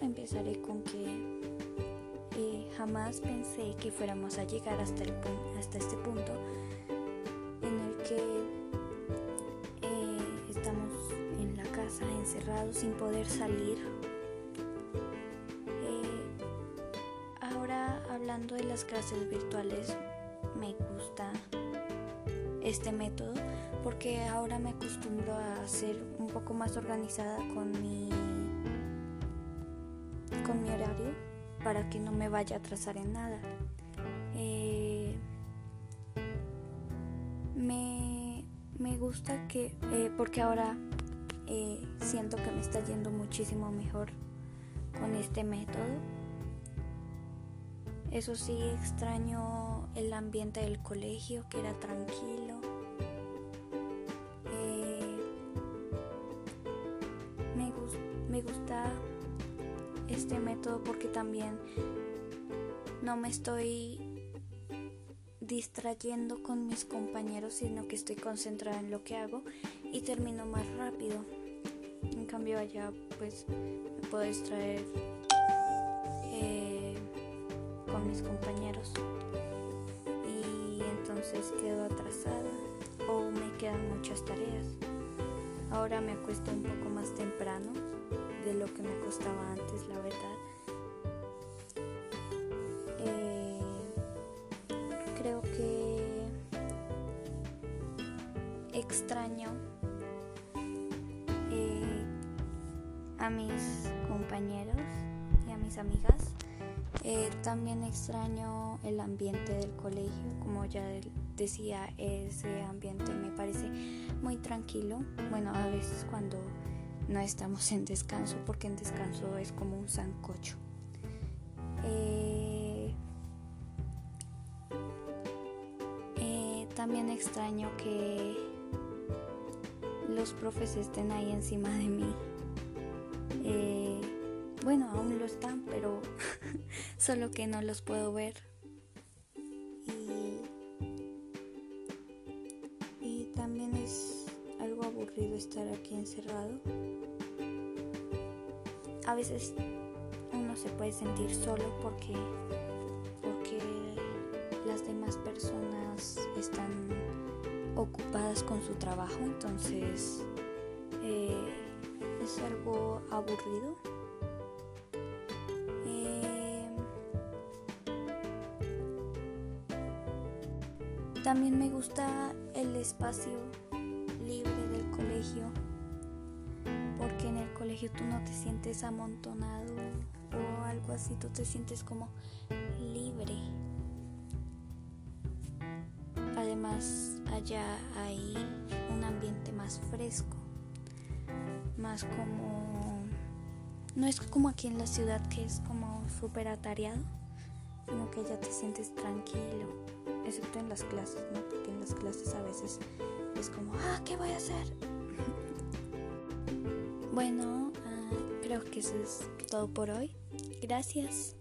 Empezaré con que eh, jamás pensé que fuéramos a llegar hasta, el, hasta este punto en el que eh, estamos en la casa encerrados sin poder salir. Eh, ahora hablando de las clases virtuales, me gusta este método porque ahora me acostumbro a ser un poco más organizada con mi con mi horario para que no me vaya a atrasar en nada. Eh, me, me, gusta que, eh, porque ahora eh, siento que me está yendo muchísimo mejor con este método. Eso sí, extraño el ambiente del colegio, que era tranquilo. me, me gusta este método porque también no me estoy distrayendo con mis compañeros, sino que estoy concentrada en lo que hago y termino más rápido. En cambio allá pues me puedo distraer eh, con mis compañeros y entonces quedo atrasada o me quedan muchas tareas. Ahora me acuesto un poco más temprano de lo que me costaba antes, la verdad. Eh, creo que extraño eh, a mis compañeros y a mis amigas. Eh, también extraño el ambiente del colegio, como ya decía, ese ambiente me parece muy tranquilo. Bueno, a veces cuando no estamos en descanso porque en descanso es como un sancocho. Eh, eh, también extraño que los profes estén ahí encima de mí. Eh, bueno, aún lo están, pero solo que no los puedo ver. Estar aquí encerrado a veces uno se puede sentir solo porque, porque las demás personas están ocupadas con su trabajo, entonces eh, es algo aburrido. Eh, también me gusta el espacio porque en el colegio tú no te sientes amontonado o algo así, tú te sientes como libre. Además, allá hay un ambiente más fresco, más como... No es como aquí en la ciudad que es como súper atareado, sino que ya te sientes tranquilo, excepto en las clases, ¿no? Porque en las clases a veces es como, ah, ¿qué voy a hacer? Bueno, uh, creo que eso es todo por hoy. Gracias.